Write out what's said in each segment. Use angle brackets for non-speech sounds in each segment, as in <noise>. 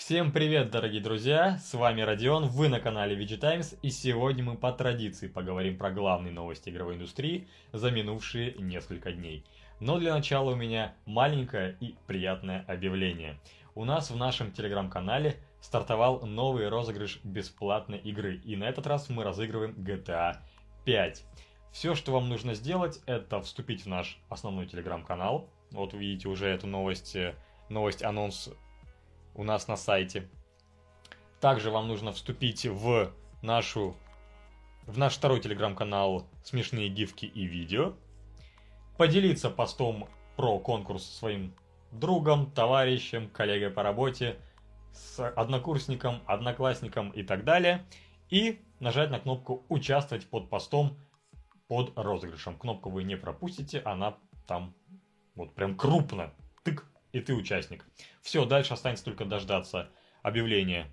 Всем привет, дорогие друзья! С вами Родион, вы на канале VG Times, и сегодня мы по традиции поговорим про главные новости игровой индустрии за минувшие несколько дней. Но для начала у меня маленькое и приятное объявление. У нас в нашем телеграм-канале стартовал новый розыгрыш бесплатной игры, и на этот раз мы разыгрываем GTA 5. Все, что вам нужно сделать, это вступить в наш основной телеграм-канал. Вот видите уже эту новость, э, новость-анонс у нас на сайте. Также вам нужно вступить в нашу в наш второй телеграм-канал «Смешные гифки и видео», поделиться постом про конкурс своим другом, товарищем, коллегой по работе, с однокурсником, одноклассником и так далее, и нажать на кнопку «Участвовать под постом» под розыгрышем. Кнопку вы не пропустите, она там вот прям крупно. Тык, и ты участник. Все, дальше останется только дождаться объявления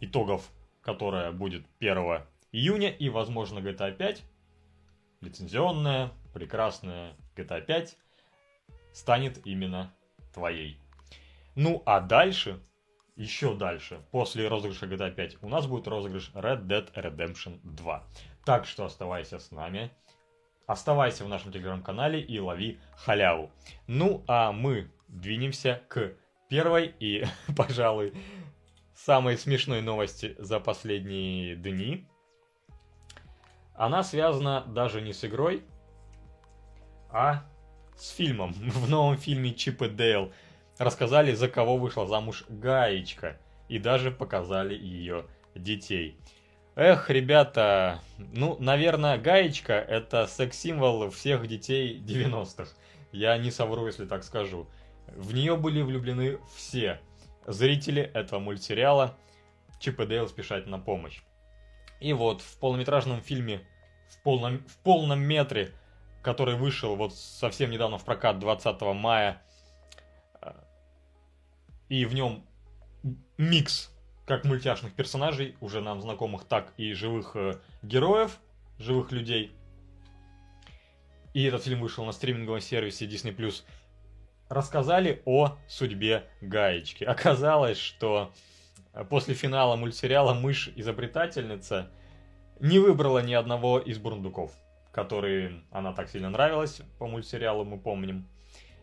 итогов, которое будет 1 июня, и, возможно, GTA 5, лицензионная, прекрасная GTA 5, станет именно твоей. Ну, а дальше, еще дальше, после розыгрыша GTA 5, у нас будет розыгрыш Red Dead Redemption 2. Так что оставайся с нами. Оставайся в нашем телеграм-канале и лови халяву. Ну, а мы двинемся к первой и, <laughs> пожалуй, самой смешной новости за последние дни. Она связана даже не с игрой, а с фильмом. <laughs> В новом фильме Чип и Дейл рассказали, за кого вышла замуж Гаечка, и даже показали ее детей. Эх, ребята, ну, наверное, Гаечка – это секс-символ всех детей 90-х. Я не совру, если так скажу. В нее были влюблены все зрители этого мультсериала. Чип и Дейл спешать на помощь. И вот в полнометражном фильме, в полном, в полном метре, который вышел вот совсем недавно в прокат 20 мая, э, и в нем микс как мультяшных персонажей, уже нам знакомых, так и живых э, героев, живых людей. И этот фильм вышел на стриминговом сервисе Disney+. Рассказали о судьбе Гаечки. Оказалось, что э, после финала мультсериала мышь-изобретательница не выбрала ни одного из бурундуков, которые она так сильно нравилась по мультсериалу, мы помним.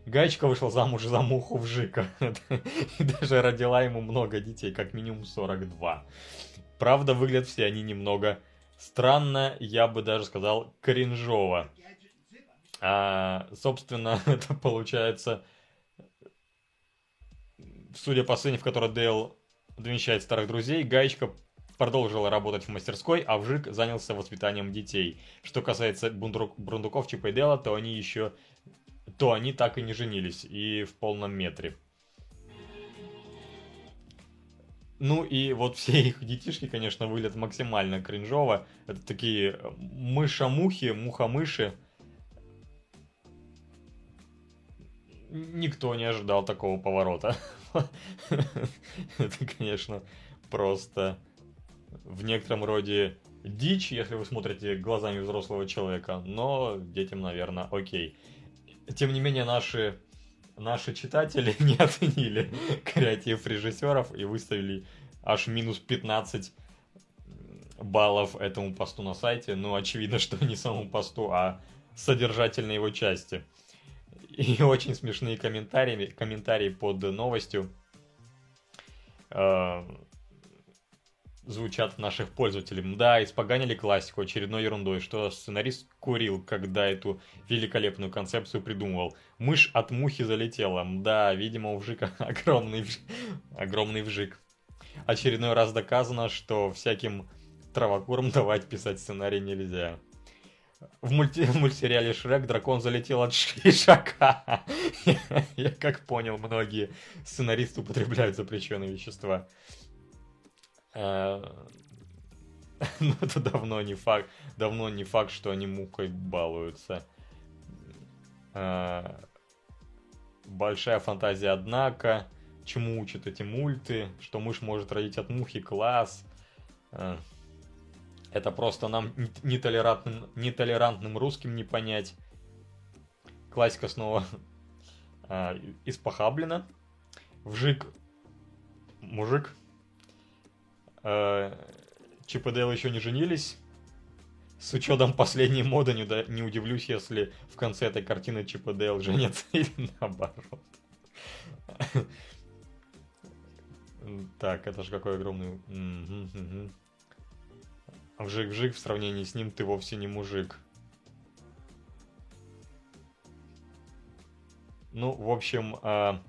Гаечка вышла замуж за муху в Жика. <laughs> И даже родила ему много детей, как минимум 42. Правда, выглядят все они немного странно, я бы даже сказал, кринжово. А, собственно, <laughs> это получается, судя по сцене, в которой Дейл замещает старых друзей, Гаечка продолжила работать в мастерской, а Вжик занялся воспитанием детей. Что касается Бурундуков Чипа и Дейла, то они еще то они так и не женились, и в полном метре. Ну и вот все их детишки, конечно, выглядят максимально кринжово. Это такие мыша-мухи, муха-мыши. Никто не ожидал такого поворота. <laughs> Это, конечно, просто в некотором роде дичь, если вы смотрите глазами взрослого человека, но детям, наверное, окей тем не менее, наши, наши читатели <laughs> не оценили <laughs> креатив режиссеров и выставили аж минус 15 баллов этому посту на сайте. Ну, очевидно, что не самому посту, а содержательной его части. И <laughs> очень смешные комментарии, комментарии под новостью. Звучат наших пользователей. Да, испоганили классику очередной ерундой, что сценарист курил, когда эту великолепную концепцию придумывал. Мышь от мухи залетела. Да, видимо, у Вжика <laughs> огромный, огромный вжик. Очередной раз доказано, что всяким травокурам давать писать сценарий нельзя. В, мульти в мультсериале Шрек дракон залетел от <laughs> шишака. <laughs> Я как понял, многие сценаристы употребляют запрещенные вещества. Э, <laughs> ну, это давно не факт. Давно не факт, что они мукой балуются. Э, большая фантазия, однако. Чему учат эти мульты? Что мышь может родить от мухи класс. Э, это просто нам нетолерантным, нетолерантным русским не понять. Классика снова испохаблена. Вжик мужик. Э, Чип и Дейл еще не женились. С учетом последней моды не, не удивлюсь, если в конце этой картины Чип и Дейл женятся <laughs> или наоборот. Так, это же какой огромный... Вжик-вжик в сравнении с ним ты вовсе не мужик. Ну, в общем, э,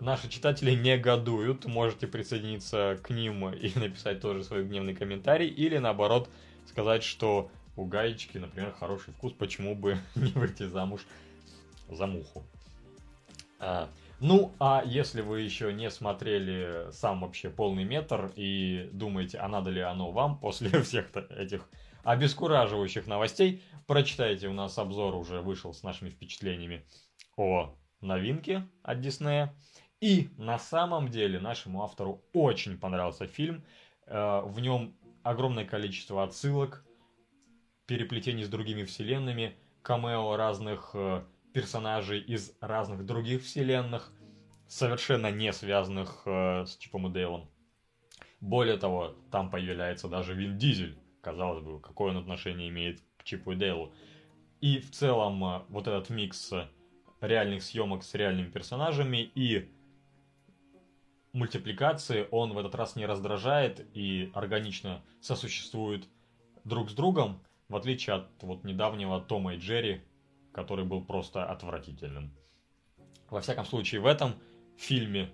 наши читатели негодуют. Можете присоединиться к ним и <laughs> написать тоже свой гневный комментарий. Или наоборот, сказать, что у гаечки, например, хороший вкус, почему бы <laughs> не выйти замуж за муху. А, ну, а если вы еще не смотрели сам вообще полный метр и думаете, а надо ли оно вам <laughs> после всех этих обескураживающих новостей, прочитайте, у нас обзор уже вышел с нашими впечатлениями о новинке от Диснея. И на самом деле нашему автору очень понравился фильм. Э, в нем огромное количество отсылок, переплетений с другими вселенными, камео разных э, персонажей из разных других вселенных, совершенно не связанных э, с Чипом и Дейлом. Более того, там появляется даже Вин Дизель. Казалось бы, какое он отношение имеет к Чипу и Дейлу. И в целом вот этот микс реальных съемок с реальными персонажами и мультипликации, он в этот раз не раздражает и органично сосуществует друг с другом, в отличие от вот недавнего Тома и Джерри, который был просто отвратительным. Во всяком случае, в этом фильме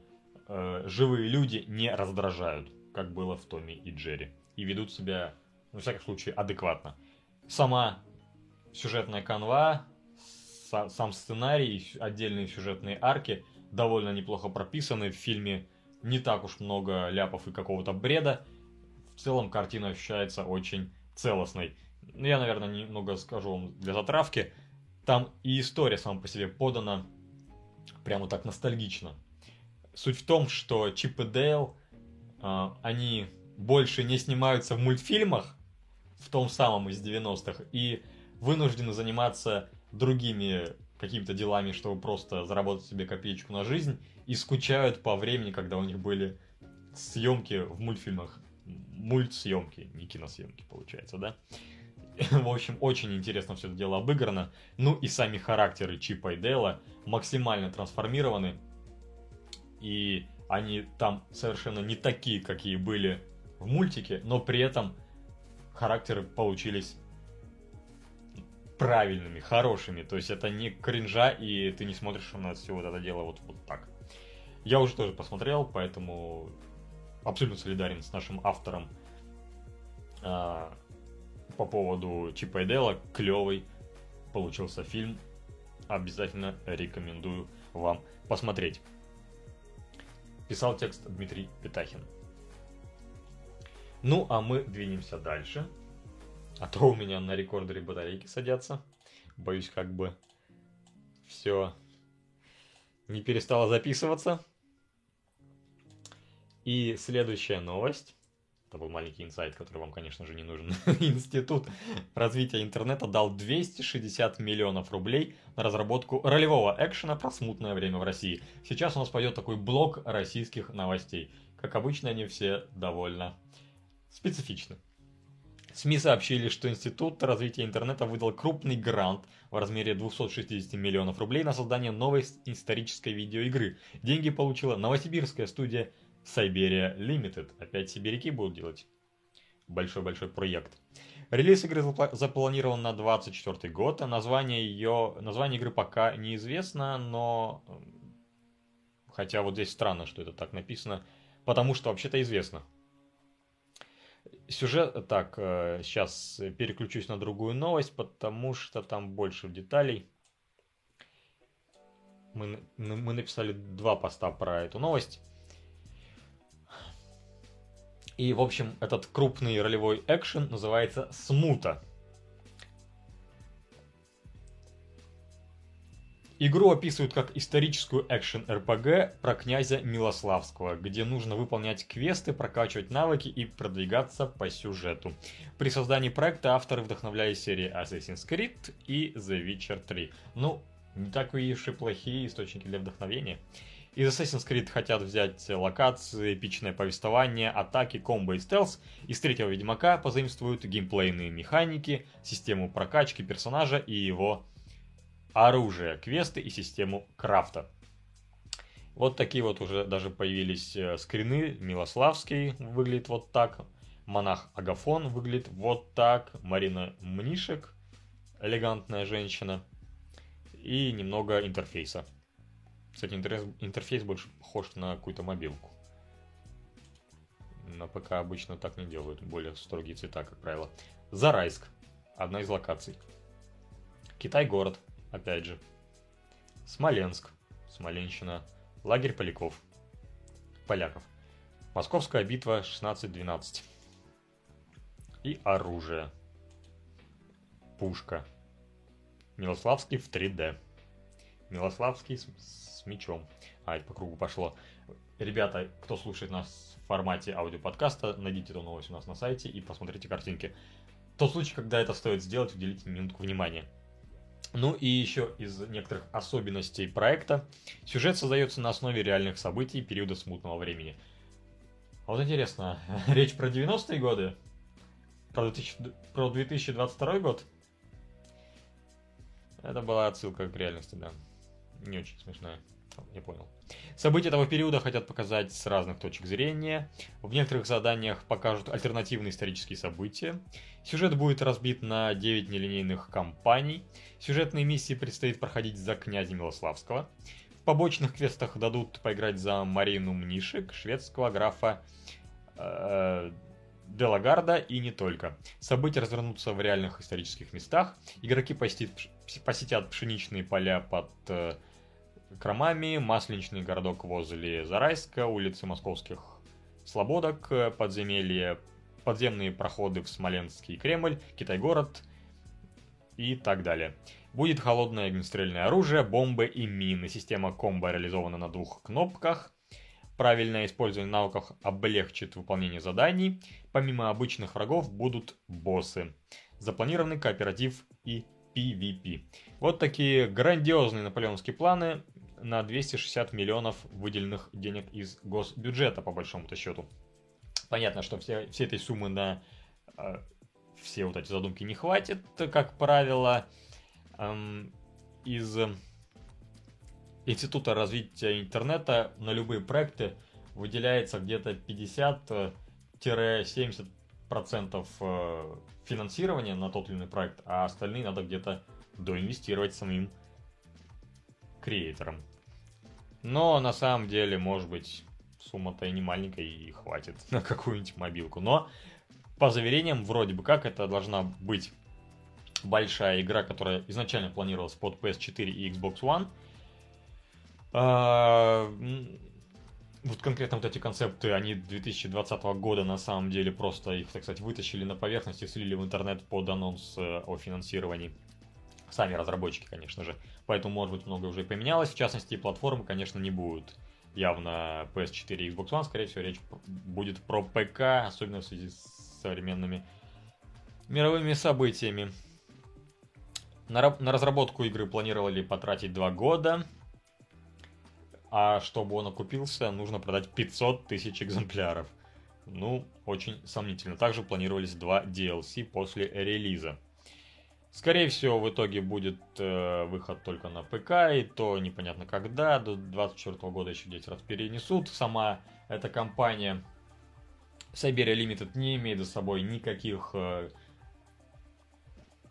э, живые люди не раздражают, как было в Томе и Джерри, и ведут себя, во всяком случае, адекватно. Сама сюжетная канва, сам сценарий, отдельные сюжетные арки довольно неплохо прописаны. В фильме не так уж много ляпов и какого-то бреда. В целом картина ощущается очень целостной. Я, наверное, немного скажу вам для затравки. Там и история сама по себе подана прямо так ностальгично. Суть в том, что Чип и Дейл, э, они больше не снимаются в мультфильмах, в том самом из 90-х, и вынуждены заниматься другими какими-то делами, чтобы просто заработать себе копеечку на жизнь, и скучают по времени, когда у них были съемки в мультфильмах. Мультсъемки, не киносъемки, получается, да? <laughs> В общем, очень интересно все это дело обыграно. Ну и сами характеры Чипа и Дейла максимально трансформированы. И они там совершенно не такие, какие были в мультике, но при этом характеры получились правильными, хорошими. То есть это не кринжа, и ты не смотришь на все вот это дело вот, вот так. Я уже тоже посмотрел, поэтому абсолютно солидарен с нашим автором а, по поводу Чипа и Дейла. Клевый получился фильм. Обязательно рекомендую вам посмотреть. Писал текст Дмитрий Петахин. Ну, а мы двинемся дальше. А то у меня на рекордере батарейки садятся. Боюсь, как бы все не перестало записываться. И следующая новость. Это был маленький инсайт, который вам, конечно же, не нужен. <laughs> Институт развития интернета дал 260 миллионов рублей на разработку ролевого экшена про смутное время в России. Сейчас у нас пойдет такой блок российских новостей. Как обычно, они все довольно специфичны. СМИ сообщили, что Институт развития интернета выдал крупный грант в размере 260 миллионов рублей на создание новой исторической видеоигры. Деньги получила новосибирская студия Siberia Limited. Опять сибиряки будут делать большой-большой проект. Релиз игры запланирован на 24 год. А название, ее, название игры пока неизвестно, но... Хотя вот здесь странно, что это так написано, потому что вообще-то известно. Сюжет, так, сейчас э, переключусь на другую новость, потому что там больше деталей. Мы, мы написали два поста про эту новость. И, в общем, этот крупный ролевой экшен называется «Смута». Игру описывают как историческую экшен-РПГ про князя Милославского, где нужно выполнять квесты, прокачивать навыки и продвигаться по сюжету. При создании проекта авторы вдохновлялись серией Assassin's Creed и The Witcher 3. Ну, не такие уж и плохие источники для вдохновения. Из Assassin's Creed хотят взять локации, эпичное повествование, атаки, комбо и стелс. Из третьего Ведьмака позаимствуют геймплейные механики, систему прокачки персонажа и его оружие, квесты и систему крафта. Вот такие вот уже даже появились э, скрины. Милославский выглядит вот так. Монах Агафон выглядит вот так. Марина Мнишек, элегантная женщина. И немного интерфейса. Кстати, интерфейс больше похож на какую-то мобилку. На ПК обычно так не делают, более строгие цвета, как правило. Зарайск. Одна из локаций. Китай-город, опять же. Смоленск. Смоленщина. Лагерь поляков. Поляков. Московская битва 16-12. И оружие. Пушка. Милославский в 3D. Милославский с, с мечом. А, это по кругу пошло. Ребята, кто слушает нас в формате аудиоподкаста, найдите эту новость у нас на сайте и посмотрите картинки. Тот случай, когда это стоит сделать, уделите минутку внимания. Ну и еще из некоторых особенностей проекта. Сюжет создается на основе реальных событий периода смутного времени. А вот интересно, <laughs> речь про 90-е годы? Про, 2000, про 2022 год? Это была отсылка к реальности, да. Не очень смешная. Я понял. События этого периода хотят показать с разных точек зрения. В некоторых заданиях покажут альтернативные исторические события. Сюжет будет разбит на 9 нелинейных кампаний. Сюжетные миссии предстоит проходить за князя Милославского. В побочных квестах дадут поиграть за Марину Мнишек, шведского графа э, Делагарда и не только. События развернутся в реальных исторических местах. Игроки посетят, посетят пшеничные поля под э, Кромами, масленичный городок возле Зарайска, улицы московских Слободок, подземелье, подземные проходы в Смоленский Кремль, Китай-город и так далее. Будет холодное огнестрельное оружие, бомбы и мины. Система комбо реализована на двух кнопках. Правильное использование навыков облегчит выполнение заданий. Помимо обычных врагов будут боссы. Запланированный кооператив и PvP. Вот такие грандиозные наполеонские планы на 260 миллионов выделенных денег из госбюджета, по большому-то счету. Понятно, что все, все этой суммы на э, все вот эти задумки не хватит, как правило. Эм, из Института развития интернета на любые проекты выделяется где-то 50-70% э, финансирования на тот или иной проект, а остальные надо где-то доинвестировать самим креаторам. Но на самом деле, может быть, сумма-то и не маленькая и хватит <laughs> на какую-нибудь мобилку. Но по заверениям, вроде бы как, это должна быть большая игра, которая изначально планировалась под PS4 и Xbox One. А, вот конкретно вот эти концепты, они 2020 года на самом деле просто их, так сказать, вытащили на поверхность и слили в интернет под анонс э, о финансировании. Сами разработчики, конечно же. Поэтому, может быть, многое уже и поменялось. В частности, платформы, конечно, не будут явно PS4 и Xbox One. Скорее всего, речь будет про ПК, особенно в связи с современными мировыми событиями. На, на разработку игры планировали потратить 2 года. А чтобы он окупился, нужно продать 500 тысяч экземпляров. Ну, очень сомнительно. Также планировались два DLC после релиза. Скорее всего, в итоге будет э, выход только на ПК, и то непонятно когда, до 2024 года еще 10 раз перенесут. Сама эта компания Siberia Limited не имеет за собой никаких э,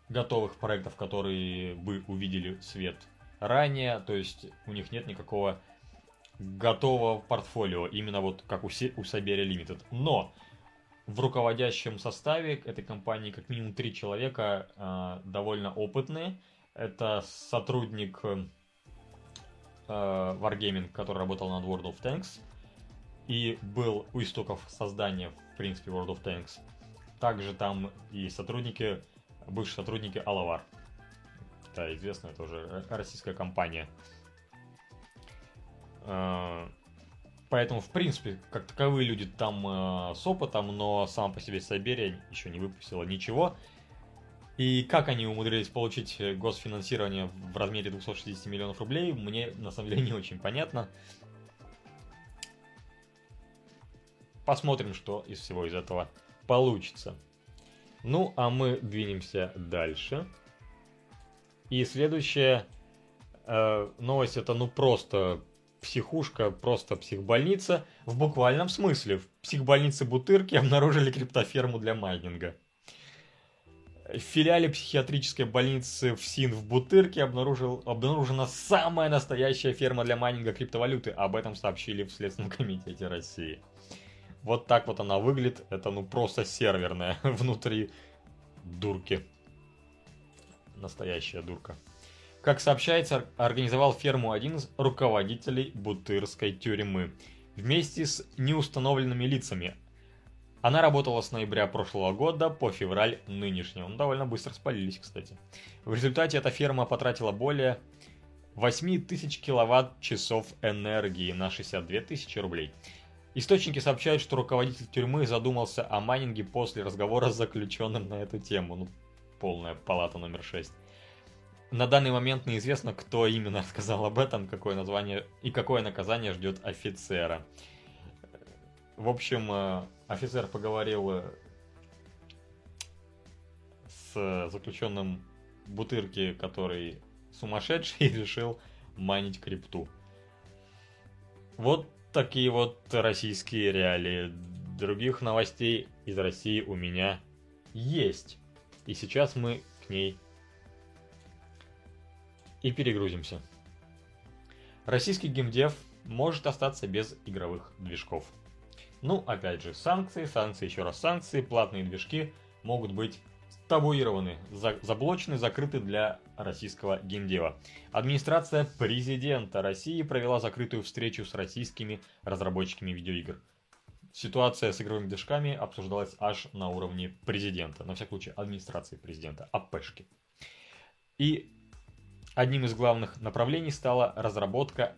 готовых проектов, которые бы увидели свет ранее, то есть у них нет никакого готового портфолио, именно вот как у, у Siberia Limited. Но в руководящем составе этой компании как минимум три человека э, довольно опытные. Это сотрудник э, Wargaming, который работал над World of Tanks и был у истоков создания, в принципе, World of Tanks. Также там и сотрудники, бывшие сотрудники Alavar. Это известная тоже российская компания. Э, Поэтому, в принципе, как таковые люди там э, с опытом, но сам по себе Сайберия еще не выпустила ничего. И как они умудрились получить э, госфинансирование в размере 260 миллионов рублей, мне на самом деле <laughs> не очень понятно. посмотрим, что из всего из этого получится. Ну, а мы двинемся дальше. И следующая э, новость это ну просто психушка, просто психбольница. В буквальном смысле. В психбольнице Бутырки обнаружили криптоферму для майнинга. В филиале психиатрической больницы в СИН в Бутырке обнаружил, обнаружена самая настоящая ферма для майнинга криптовалюты. Об этом сообщили в Следственном комитете России. Вот так вот она выглядит. Это ну просто серверная <laughs> внутри дурки. Настоящая дурка. Как сообщается, организовал ферму один из руководителей Бутырской тюрьмы. Вместе с неустановленными лицами. Она работала с ноября прошлого года по февраль нынешнего. Ну, довольно быстро спалились, кстати. В результате эта ферма потратила более 8 тысяч киловатт-часов энергии на 62 тысячи рублей. Источники сообщают, что руководитель тюрьмы задумался о майнинге после разговора с заключенным на эту тему. Ну, полная палата номер 6. На данный момент неизвестно, кто именно <laughs> сказал об этом, какое название и какое наказание ждет офицера. В общем, э, офицер поговорил э, с заключенным Бутырки, который сумасшедший, <laughs> решил майнить крипту. Вот такие вот российские реалии. Других новостей из России у меня есть. И сейчас мы к ней и перегрузимся. Российский геймдев может остаться без игровых движков. Ну, опять же, санкции, санкции, еще раз санкции, платные движки могут быть табуированы, за, заблочены, закрыты для российского геймдева. Администрация президента России провела закрытую встречу с российскими разработчиками видеоигр. Ситуация с игровыми движками обсуждалась аж на уровне президента, на всякий случай администрации президента, АПшки. И Одним из главных направлений стала разработка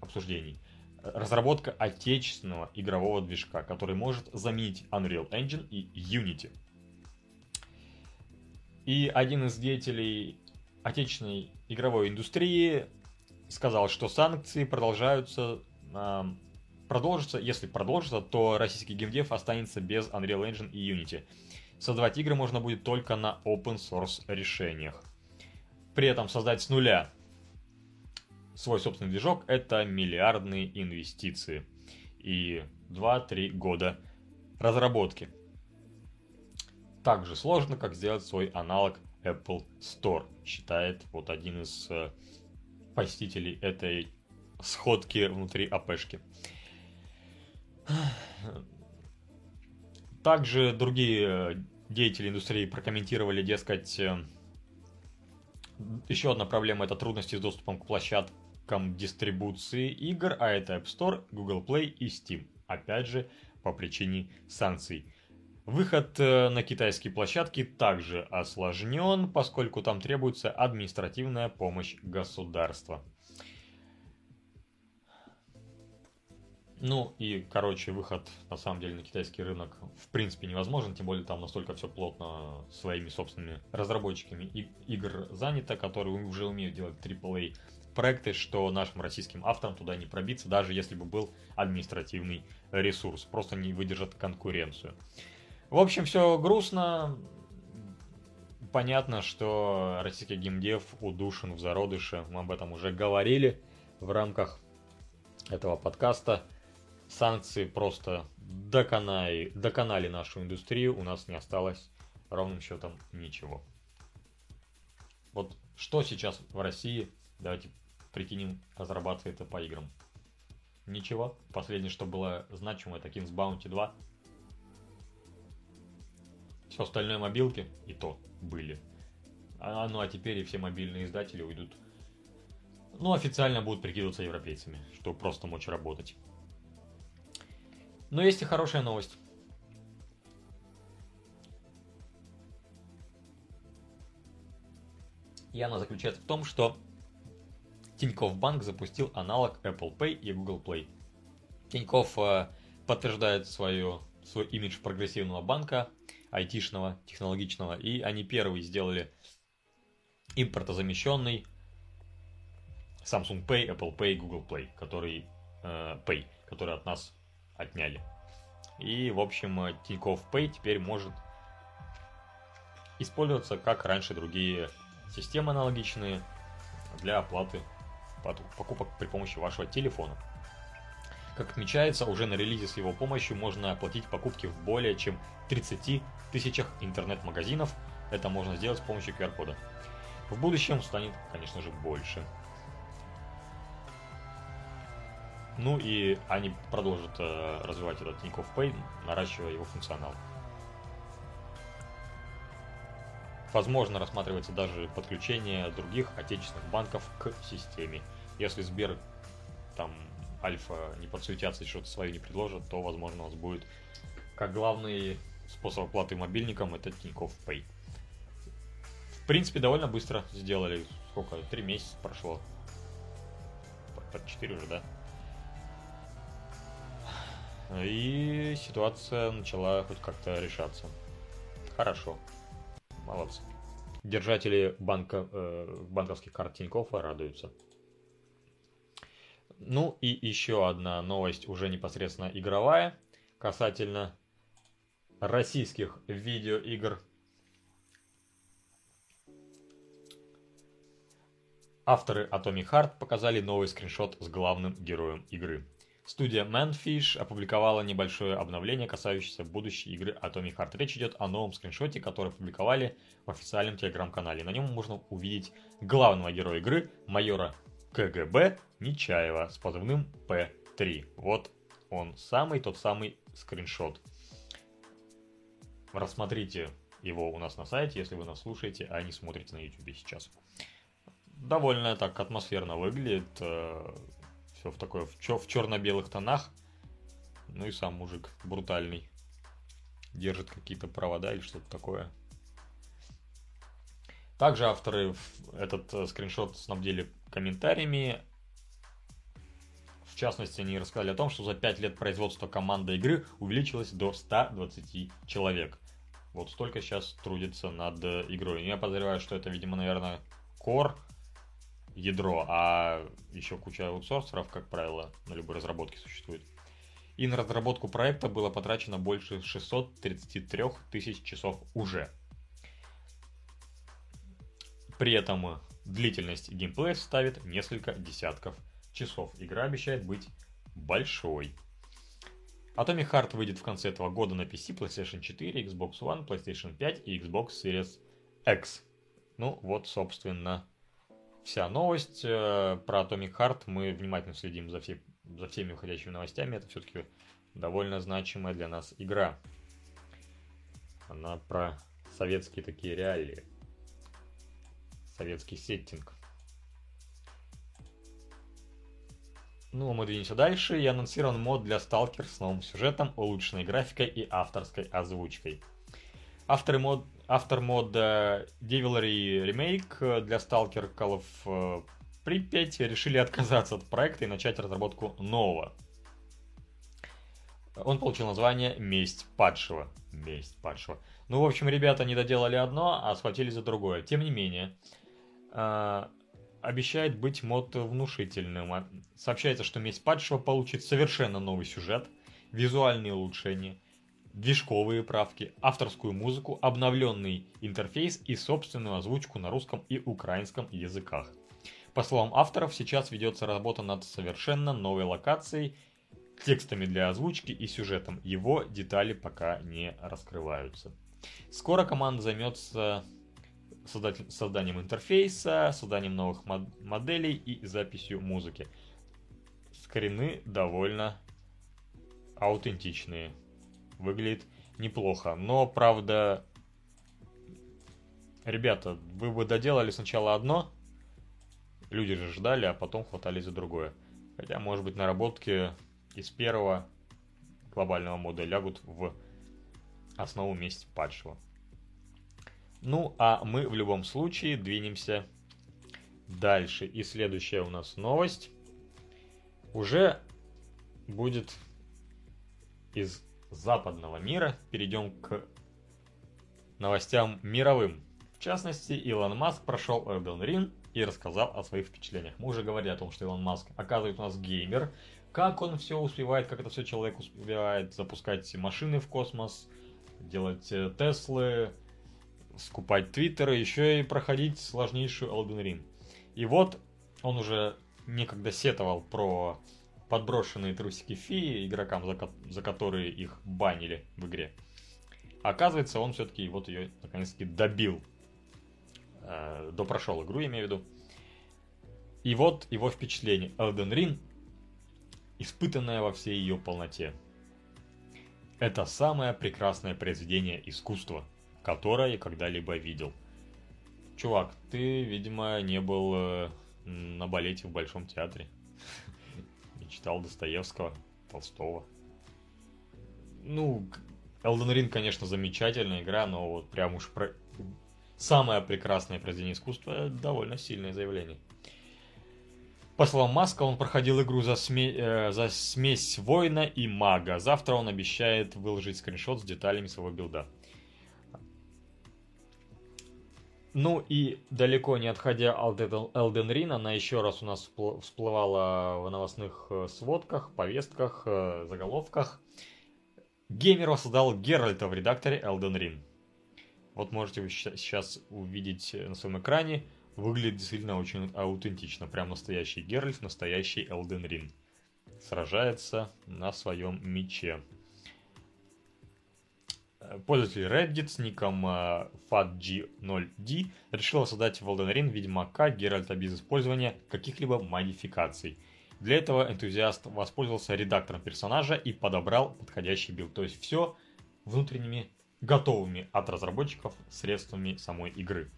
обсуждений. Разработка отечественного игрового движка, который может заменить Unreal Engine и Unity. И один из деятелей отечественной игровой индустрии сказал, что санкции продолжаются, э, продолжатся, если продолжатся, то российский геймдев останется без Unreal Engine и Unity. Создавать игры можно будет только на open source решениях при этом создать с нуля свой собственный движок – это миллиардные инвестиции и 2-3 года разработки. Так же сложно, как сделать свой аналог Apple Store, считает вот один из э, посетителей этой сходки внутри АПшки. Также другие э, деятели индустрии прокомментировали, дескать, э, еще одна проблема это трудности с доступом к площадкам дистрибуции игр, а это App Store, Google Play и Steam. Опять же, по причине санкций. Выход э, на китайские площадки также осложнен, поскольку там требуется административная помощь государства. Ну и, короче, выход на самом деле на китайский рынок в принципе невозможен, тем более там настолько все плотно своими собственными разработчиками игр занято, которые уже умеют делать AAA проекты, что нашим российским авторам туда не пробиться, даже если бы был административный ресурс, просто не выдержат конкуренцию. В общем, все грустно. Понятно, что российский геймдев удушен в зародыше, мы об этом уже говорили в рамках этого подкаста санкции просто доконали, доконали нашу индустрию, у нас не осталось ровным счетом ничего. Вот что сейчас в России, давайте прикинем, разрабатывает это по играм. Ничего. Последнее, что было значимо, это Kings Bounty 2. Все остальное мобилки и то были. А, ну а теперь и все мобильные издатели уйдут. Ну, официально будут прикидываться европейцами, чтобы просто мочь работать. Но есть и хорошая новость. И она заключается в том, что Тинькофф Банк запустил аналог Apple Pay и Google Play. Тинькофф э, подтверждает свою, свой имидж прогрессивного банка, айтишного, технологичного, и они первые сделали импортозамещенный Samsung Pay, Apple Pay, Google Play, который э, Pay, который от нас отняли. И, в общем, Тинькофф Pay теперь может использоваться, как раньше другие системы аналогичные, для оплаты покупок при помощи вашего телефона. Как отмечается, уже на релизе с его помощью можно оплатить покупки в более чем 30 тысячах интернет-магазинов. Это можно сделать с помощью QR-кода. В будущем станет, конечно же, больше. Ну и они продолжат э, развивать этот Тинькофф Pay, наращивая его функционал. Возможно, рассматривается даже подключение других отечественных банков к системе. Если Сбер там Альфа не подсуетятся и что-то свое не предложат, то, возможно, у нас будет как главный способ оплаты мобильником это Тинькофф Pay. В принципе, довольно быстро сделали. Сколько? Три месяца прошло. Под 4 уже, да? И ситуация начала хоть как-то решаться. Хорошо. Молодцы. Держатели банка, э, банковских карт Тинькоффа радуются. Ну и еще одна новость, уже непосредственно игровая, касательно российских видеоигр. Авторы Atomic Heart показали новый скриншот с главным героем игры. Студия Manfish опубликовала небольшое обновление, касающееся будущей игры Atomic Heart. Речь идет о новом скриншоте, который опубликовали в официальном телеграм-канале. На нем можно увидеть главного героя игры, майора КГБ Нечаева с позывным П3. Вот он самый, тот самый скриншот. Рассмотрите его у нас на сайте, если вы нас слушаете, а не смотрите на YouTube сейчас. Довольно так атмосферно выглядит. Э, Все в такой в, чер- в черно-белых тонах. Ну и сам мужик брутальный. Держит какие-то провода или что-то такое. Также авторы этот э, скриншот снабдили комментариями. В частности, они рассказали о том, что за 5 лет производства команда игры увеличилось до 120 человек. Вот столько сейчас трудится над игрой. Я подозреваю, что это, видимо, наверное, core, ядро, а еще куча аутсорсеров, как правило, на любой разработке существует. И на разработку проекта было потрачено больше 633 тысяч часов уже. При этом длительность геймплея ставит несколько десятков часов. Игра обещает быть большой. Atomic Heart выйдет в конце этого года на PC, PlayStation 4, Xbox One, PlayStation 5 и Xbox Series X. Ну вот, собственно, вся новость. Э, про Atomic Heart мы внимательно следим за, все, за всеми выходящими новостями. Это все-таки довольно значимая для нас игра. Она про советские такие реалии советский сеттинг. Ну, а мы двинемся дальше. И анонсирован мод для Stalker с новым сюжетом, улучшенной графикой и авторской озвучкой. Авторы мод, автор мода Devilry Remake для Stalker Call of э, Pripyat решили отказаться от проекта и начать разработку нового. Он получил название «Месть падшего». Месть падшего. Ну, в общем, ребята не доделали одно, а схватили за другое. Тем не менее, а, обещает быть мод внушительным. А, сообщается, что месть падшего получит совершенно новый сюжет, визуальные улучшения, движковые правки, авторскую музыку, обновленный интерфейс и собственную озвучку на русском и украинском языках. По словам авторов, сейчас ведется работа над совершенно новой локацией, текстами для озвучки и сюжетом. Его детали пока не раскрываются. Скоро команда займется создать, созданием интерфейса, созданием новых мод моделей и записью музыки. Скрины довольно аутентичные. Выглядит неплохо. Но, правда, ребята, вы бы доделали сначала одно, люди же ждали, а потом хватали за другое. Хотя, может быть, наработки из первого глобального мода лягут в основу вместе падшего. Ну, а мы в любом случае двинемся дальше. И следующая у нас новость уже будет из западного мира. Перейдем к новостям мировым. В частности, Илон Маск прошел Elden Ring и рассказал о своих впечатлениях. Мы уже говорили о том, что Илон Маск оказывается у нас геймер, как он все успевает, как это все человек успевает запускать машины в космос, делать э, Теслы, скупать Твиттеры, еще и проходить сложнейшую Elden Ring. И вот он уже некогда сетовал про подброшенные трусики фии игрокам, за, ко- за которые их банили в игре. Оказывается, он все-таки вот ее наконец-таки добил. Э, допрошел игру, я имею в виду. И вот его впечатление. Elden Ring, испытанное во всей ее полноте. Это самое прекрасное произведение искусства, которое я когда-либо видел. Чувак, ты, видимо, не был э, на балете в Большом театре. Читал Достоевского, Толстого. Ну, Elden Ring, конечно, замечательная игра, но вот прям уж про... самое прекрасное произведение искусства довольно сильное заявление. По словам Маска, он проходил игру за, сме... э, за смесь воина и мага. Завтра он обещает выложить скриншот с деталями своего билда. Ну и далеко не отходя от Elden Ring, она еще раз у нас всплывала в новостных э, сводках, повестках, э, заголовках. Геймер воссоздал Геральта в редакторе Elden Ring. Вот можете вы сейчас увидеть на своем экране. Выглядит действительно очень аутентично. Прям настоящий Геральт, настоящий Elden Ring. Сражается на своем мече. Пользователь Reddit с ником э, FatG0D решил создать в Elden Ring Ведьмака Геральта без использования каких-либо модификаций. Для этого энтузиаст воспользовался редактором персонажа и подобрал подходящий build. То есть все внутренними готовыми от разработчиков средствами самой игры.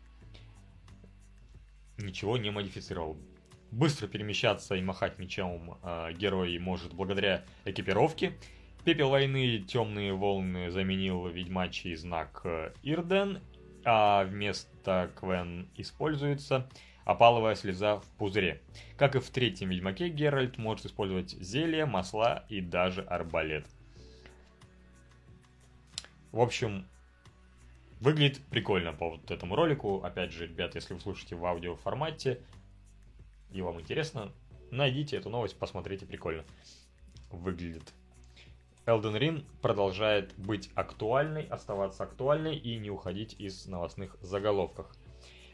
Ничего не модифицировал. Быстро перемещаться и махать мечом э, герой может благодаря экипировке. Пепел войны темные волны заменил ведьмачий знак э, Ирден, а вместо Квен используется опаловая слеза в пузыре. Как и в третьем Ведьмаке, Геральт может использовать зелья, масла и даже арбалет. В общем, выглядит прикольно по вот этому ролику. Опять же, ребят, если вы слушаете в аудио формате и вам интересно, найдите эту новость, посмотрите, прикольно выглядит. Elden Ring продолжает быть актуальной, оставаться актуальной и не уходить из новостных заголовках.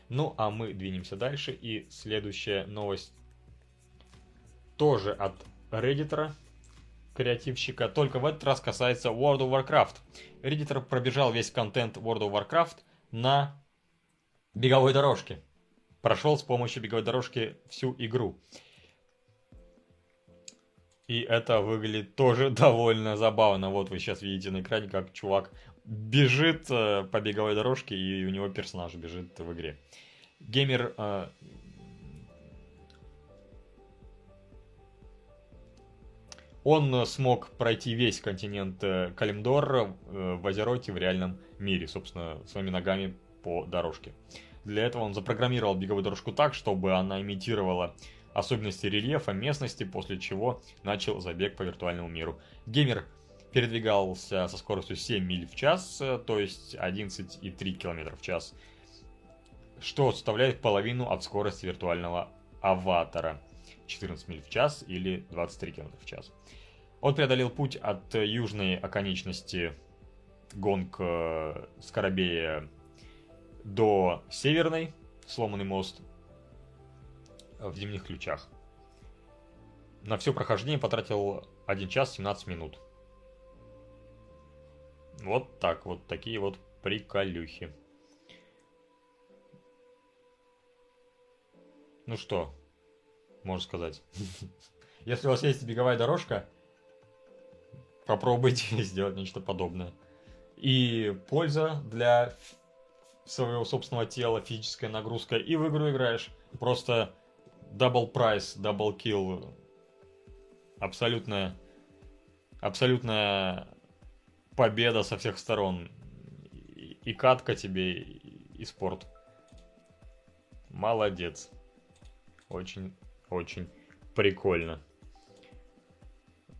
Ну, а мы двинемся дальше, и следующая новость тоже от Reddit, креативщика, только в этот раз касается World of Warcraft. Reddit пробежал весь контент World of Warcraft на беговой дорожке. Прошел с помощью беговой дорожки всю игру. И это выглядит тоже <laughs> довольно забавно. Вот вы сейчас видите на экране, как чувак бежит э, по беговой дорожке, и у него персонаж бежит в игре. Геймер э, он смог пройти весь континент э, Калимдор в Азероте в реальном мире, собственно, своими ногами по дорожке. Для этого он запрограммировал беговую дорожку так, чтобы она имитировала особенности рельефа местности, после чего начал забег по виртуальному миру. Геймер передвигался со скоростью 7 миль в час, э, то есть 11,3 км в час, что составляет половину от скорости виртуального аватара. 14 миль в час или 23 км в час. Он преодолел путь от южной оконечности гонг э, Скоробея до северной, сломанный мост, в зимних ключах. На все прохождение потратил 1 час 17 минут. Вот так вот, такие вот приколюхи. Ну что, можно сказать. <laughs> Если у вас есть беговая дорожка, попробуйте <laughs> сделать нечто подобное. И польза для своего собственного тела, физическая нагрузка, и в игру играешь. Просто double prize, double kill. Абсолютная, абсолютная победа со всех сторон. И, катка тебе, и спорт. Молодец. Очень, очень прикольно.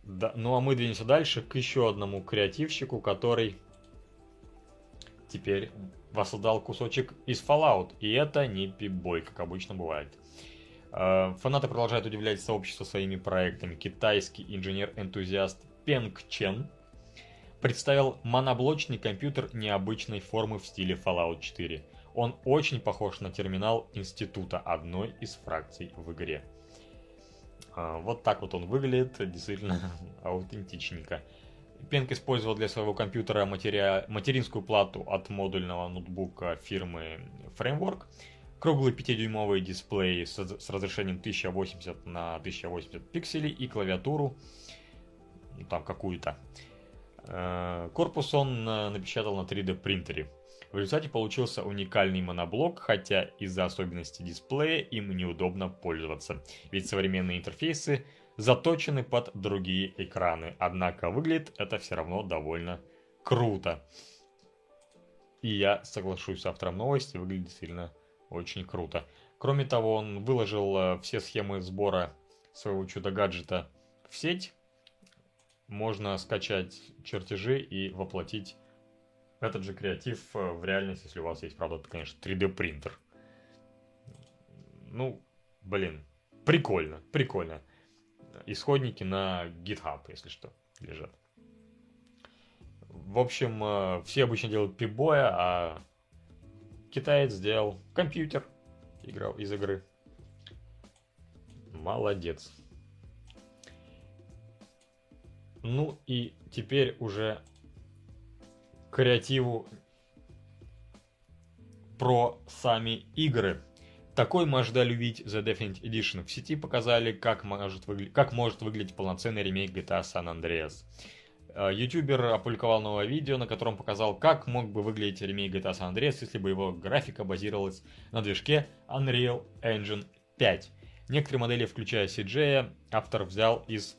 Да, ну а мы двинемся дальше к еще одному креативщику, который теперь воссоздал кусочек из Fallout, и это не пип-бой, как обычно бывает. Э, фанаты продолжают удивлять сообщество своими проектами. Китайский инженер-энтузиаст Пенг Чен представил моноблочный компьютер необычной формы в стиле Fallout 4. Он очень похож на терминал института одной из фракций в игре. Э, вот так вот он выглядит, действительно <laughs> аутентичненько. Пенк использовал для своего компьютера матери... материнскую плату от модульного ноутбука фирмы Framework, круглый 5-дюймовый дисплей с, с разрешением 1080 на 1080 пикселей и клавиатуру, ну, там какую-то. Э, корпус он э, напечатал на 3D принтере. В результате получился уникальный моноблок, хотя из-за особенностей дисплея им неудобно пользоваться, ведь современные интерфейсы заточены под другие экраны. Однако выглядит это все равно довольно круто. И я соглашусь с автором новости, выглядит сильно очень круто. Кроме того, он выложил э, все схемы сбора своего чудо-гаджета в сеть. Можно скачать чертежи и воплотить этот же креатив э, в реальность, если у вас есть, правда, конечно, 3D принтер. Ну, блин, прикольно, прикольно исходники на GitHub, если что, лежат. В общем, э, все обычно делают пибоя, а китаец сделал компьютер играл из игры. Молодец. Ну и теперь уже креативу про сами игры. Такой ожидали увидеть The Definite Edition. В сети показали, как может, выгля... как может выглядеть полноценный ремейк GTA San Andreas. Э, ютубер опубликовал новое видео, на котором показал, как мог бы выглядеть ремейк GTA San Andreas, если бы его графика базировалась на движке Unreal Engine 5. Некоторые модели, включая CJ, автор взял из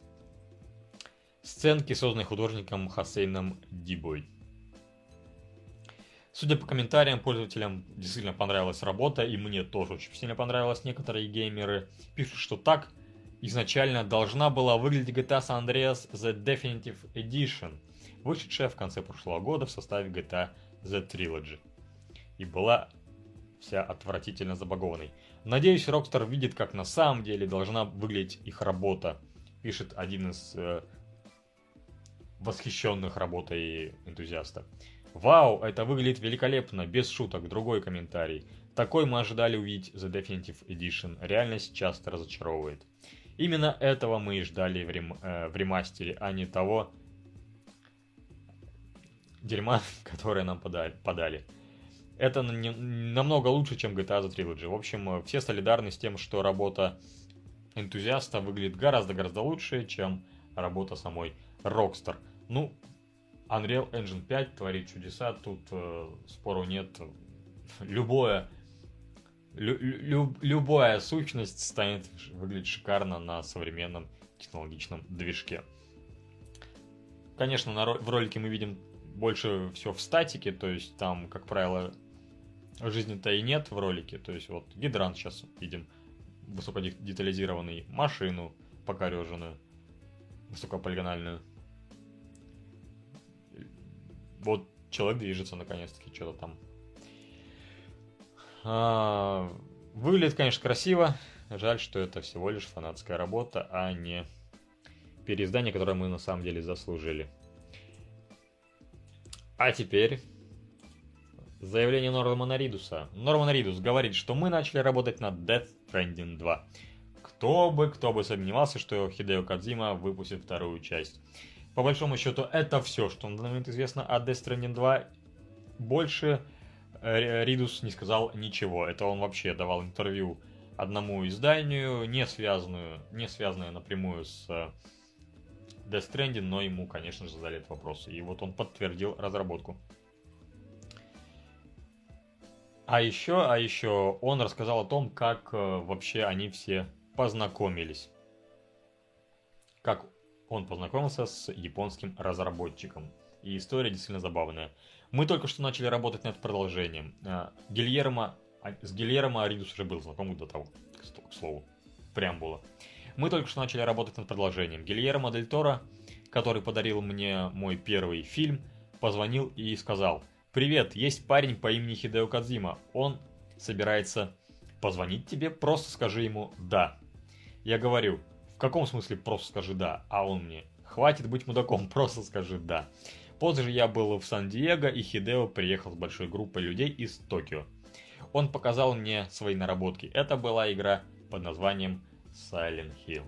сценки, созданной художником Хасейном Дибой. Судя по комментариям, пользователям действительно понравилась работа, и мне тоже очень сильно понравилось. Некоторые геймеры пишут, что так изначально должна была выглядеть GTA San Andreas The Definitive Edition, вышедшая в конце прошлого года в составе GTA The Trilogy. И была вся отвратительно забагованной. Надеюсь, Rockstar видит, как на самом деле должна выглядеть их работа, пишет один из э, восхищенных работой энтузиаста. Вау, это выглядит великолепно, без шуток, другой комментарий. Такой мы ожидали увидеть The Definitive Edition, реальность часто разочаровывает. Именно этого мы и ждали в, рем, э, в ремастере, а не того дерьма, <laughs> которое нам подали. подали. Это не, намного лучше, чем GTA The Trilogy. В общем, все солидарны с тем, что работа энтузиаста выглядит гораздо-гораздо лучше, чем работа самой Rockstar. Ну, Unreal Engine 5 творит чудеса, тут э, спору нет. Любое, лю, лю, любая сущность станет выглядеть шикарно на современном технологичном движке. Конечно, на, в ролике мы видим больше все в статике, то есть там, как правило, жизни-то и нет в ролике. То есть вот гидрант сейчас видим высокодетализированный, машину покореженную, высокополигональную вот человек движется наконец-таки, что-то там. А, выглядит, конечно, красиво. Жаль, что это всего лишь фанатская работа, а не переиздание, которое мы на самом деле заслужили. А теперь заявление Нормана Ридуса. Норман Ридус говорит, что мы начали работать над Death Stranding 2. Кто бы, кто бы сомневался, что Хидео Кадзима выпустит вторую часть. По большому счету, это все, что на данный момент известно о Death Stranding 2. Больше Ридус не сказал ничего. Это он вообще давал интервью одному изданию, не связанную, не связанную напрямую с э, Death Stranding, но ему, конечно же, задали этот вопрос. И вот он подтвердил разработку. А еще, а еще он рассказал о том, как э, вообще они все познакомились. Как он познакомился с японским разработчиком. И история действительно забавная. Мы только что начали работать над продолжением. А, Гильермо, а, с Гильермо Аридус уже был знаком до того, к слову, преамбула. Мы только что начали работать над продолжением. Гильермо Дель Торо, который подарил мне мой первый фильм, позвонил и сказал, Привет, есть парень по имени Хидео Кадзима. Он собирается позвонить тебе, просто скажи ему «да». Я говорю, в каком смысле просто скажи «да», а он мне «хватит быть мудаком, <laughs> просто скажи «да». Позже я был в Сан-Диего, и Хидео приехал с большой группой людей из Токио. Он показал мне свои наработки. Это была игра под названием Silent Hill.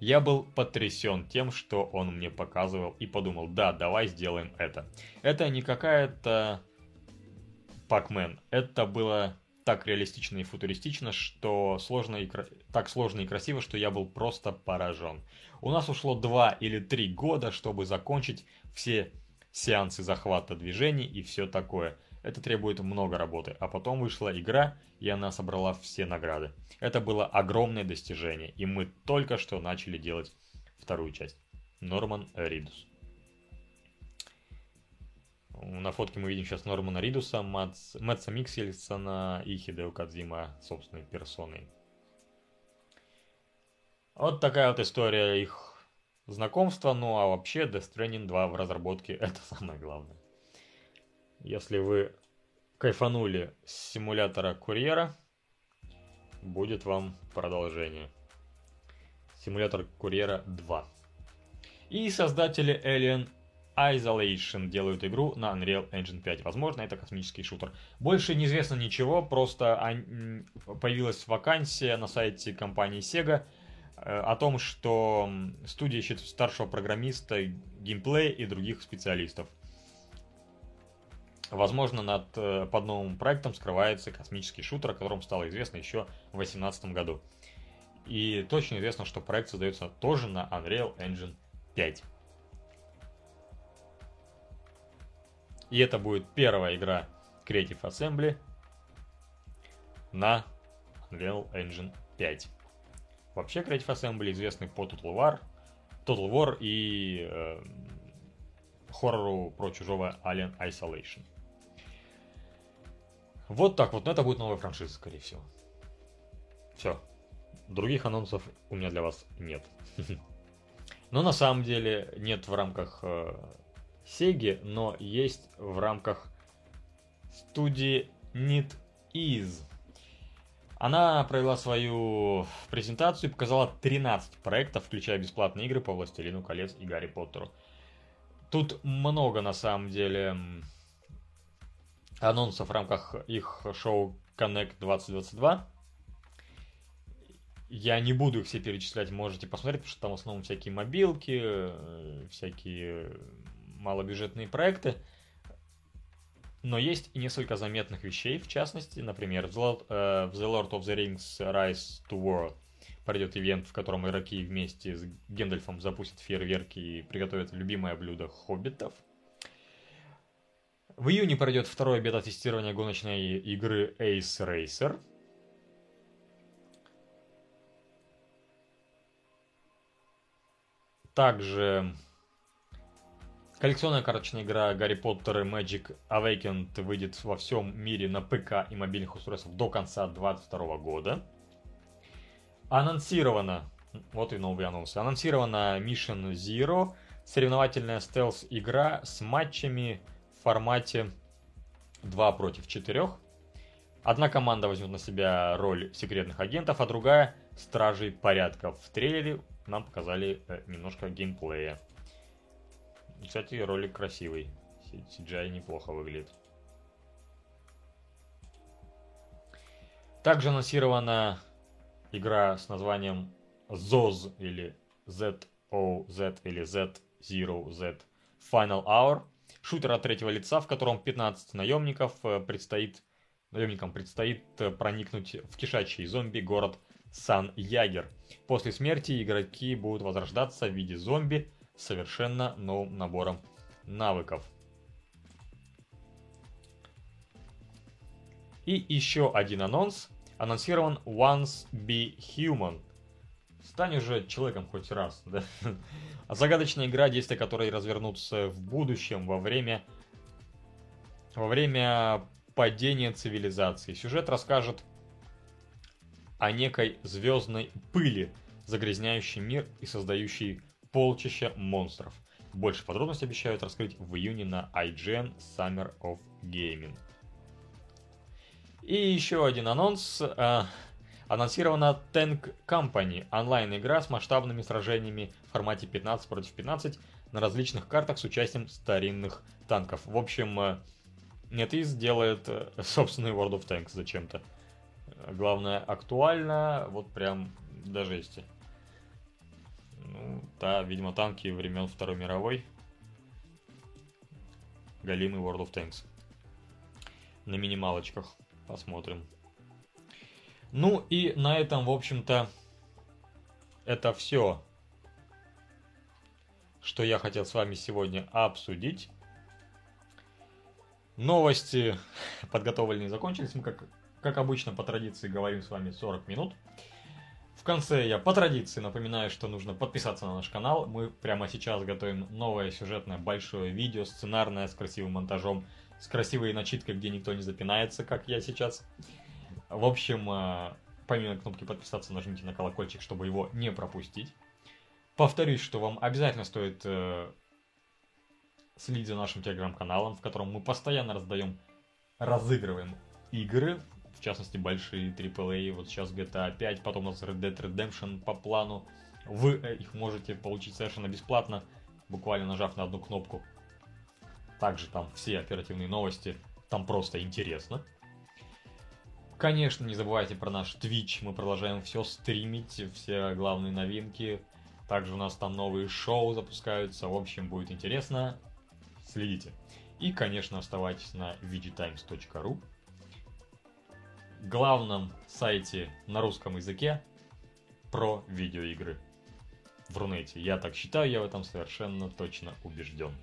Я был потрясен тем, что он мне показывал и подумал, да, давай сделаем это. Это не какая-то Pac-Man, это было так реалистично и футуристично, что сложно и так сложно и красиво, что я был просто поражен. У нас ушло два или три года, чтобы закончить все сеансы захвата движений и все такое. Это требует много работы, а потом вышла игра, и она собрала все награды. Это было огромное достижение, и мы только что начали делать вторую часть. Норман Ридус. На фотке мы видим сейчас Нормана Ридуса, Мэтс, Мэтса Миксельсона и Хидео Кадзима собственной персоной. Вот такая вот история их знакомства. Ну а вообще Death Stranding 2 в разработке это <laughs> самое главное. Если вы кайфанули с симулятора курьера, будет вам продолжение. Симулятор курьера 2. И создатели Alien Isolation делают игру на Unreal Engine 5. Возможно, это космический шутер. Больше неизвестно ничего, просто появилась вакансия на сайте компании Sega о том, что студия ищет старшего программиста, геймплея и других специалистов. Возможно, над, э, под новым проектом скрывается космический шутер, о котором стало известно еще в 2018 году. И точно известно, что проект создается тоже на Unreal Engine 5. И это будет первая игра Creative Assembly на Unreal Engine 5. Вообще Creative Assembly известны по Total War, Total War и э, хоррору про чужого Alien Isolation. Вот так вот, но это будет новая франшиза, скорее всего. Все. Других анонсов у меня для вас нет. <laughs> Но на самом деле нет в рамках э, Sega, но есть в рамках студии NetEase. Она провела свою презентацию и показала 13 проектов, включая бесплатные игры по Властелину колец и Гарри Поттеру. Тут много на самом деле анонсов в рамках их шоу Connect 2022. Я не буду их все перечислять, можете посмотреть, потому что там в основном всякие мобилки, э, всякие малобюджетные проекты. Но есть и несколько заметных вещей, в частности, например, в The Lord of the Rings Rise to War пройдет ивент, в котором игроки вместе с Гендальфом запустят фейерверки и приготовят любимое блюдо хоббитов – в июне пройдет второе бета-тестирование гоночной игры Ace Racer. Также коллекционная карточная игра Гарри Поттер и Magic Awakened выйдет во всем мире на ПК и мобильных устройствах до конца 2022 года. Анонсировано, вот и новый анонс, анонсирована Mission Zero, соревновательная стелс-игра с матчами формате 2 против 4. Одна команда возьмет на себя роль секретных агентов, а другая – стражей порядка. В трейлере нам показали э, немножко геймплея. Кстати, ролик красивый. CGI неплохо выглядит. Также анонсирована игра с названием ZOZ или ZOZ или Z0Z Final Hour – Шутер от третьего лица, в котором 15 наемников э, предстоит, наемникам предстоит э, проникнуть в кишачий зомби город Сан-Ягер. После смерти игроки будут возрождаться в виде зомби совершенно новым набором навыков. И еще один анонс. Анонсирован Once Be Human – Стань уже человеком хоть раз, да? А загадочная игра, действия которой развернутся в будущем, во время... Во время падения цивилизации. Сюжет расскажет о некой звездной пыли, загрязняющей мир и создающей полчища монстров. Больше подробностей обещают раскрыть в июне на IGN Summer of Gaming. И еще один анонс. Э, анонсирована Tank Company, онлайн-игра с масштабными сражениями в формате 15 против 15 на различных картах с участием старинных танков. В общем, э, NetEase делает э, <laughs> собственный World of Tanks зачем-то. Главное, актуально, вот прям до жести. Ну, да, видимо, танки времен Второй мировой. Галимый World of Tanks. На минималочках. Посмотрим. Ну и на этом, в общем-то, это все, что я хотел с вами сегодня обсудить. Новости <laughs> подготовленные закончились. Мы, как, как обычно, по традиции говорим с вами 40 минут. В конце я по традиции напоминаю, что нужно подписаться на наш канал. Мы прямо сейчас готовим новое сюжетное большое видео, сценарное, с красивым монтажом, с красивой начиткой, где никто не запинается, как я сейчас. В общем, э, помимо кнопки подписаться, нажмите на колокольчик, чтобы его не пропустить. Повторюсь, что вам обязательно стоит э, следить за нашим телеграм-каналом, в котором мы постоянно раздаем, разыгрываем игры, в частности большие AAA, вот сейчас GTA 5, потом у нас Red Dead Redemption по плану. Вы э, их можете получить совершенно бесплатно, буквально нажав на одну кнопку. Также там все оперативные новости, там просто интересно. Конечно, не забывайте про наш Twitch, мы продолжаем все стримить, все главные новинки. Также у нас там новые шоу запускаются, в общем, будет интересно. Следите. И, конечно, оставайтесь на vgtimes.ru, главном сайте на русском языке про видеоигры в Рунете. Я так считаю, я в этом совершенно точно убежден.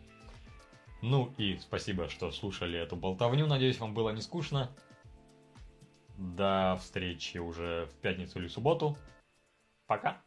Ну и спасибо, что слушали эту болтовню. Надеюсь, вам было не скучно. До встречи уже в пятницу или субботу. Пока.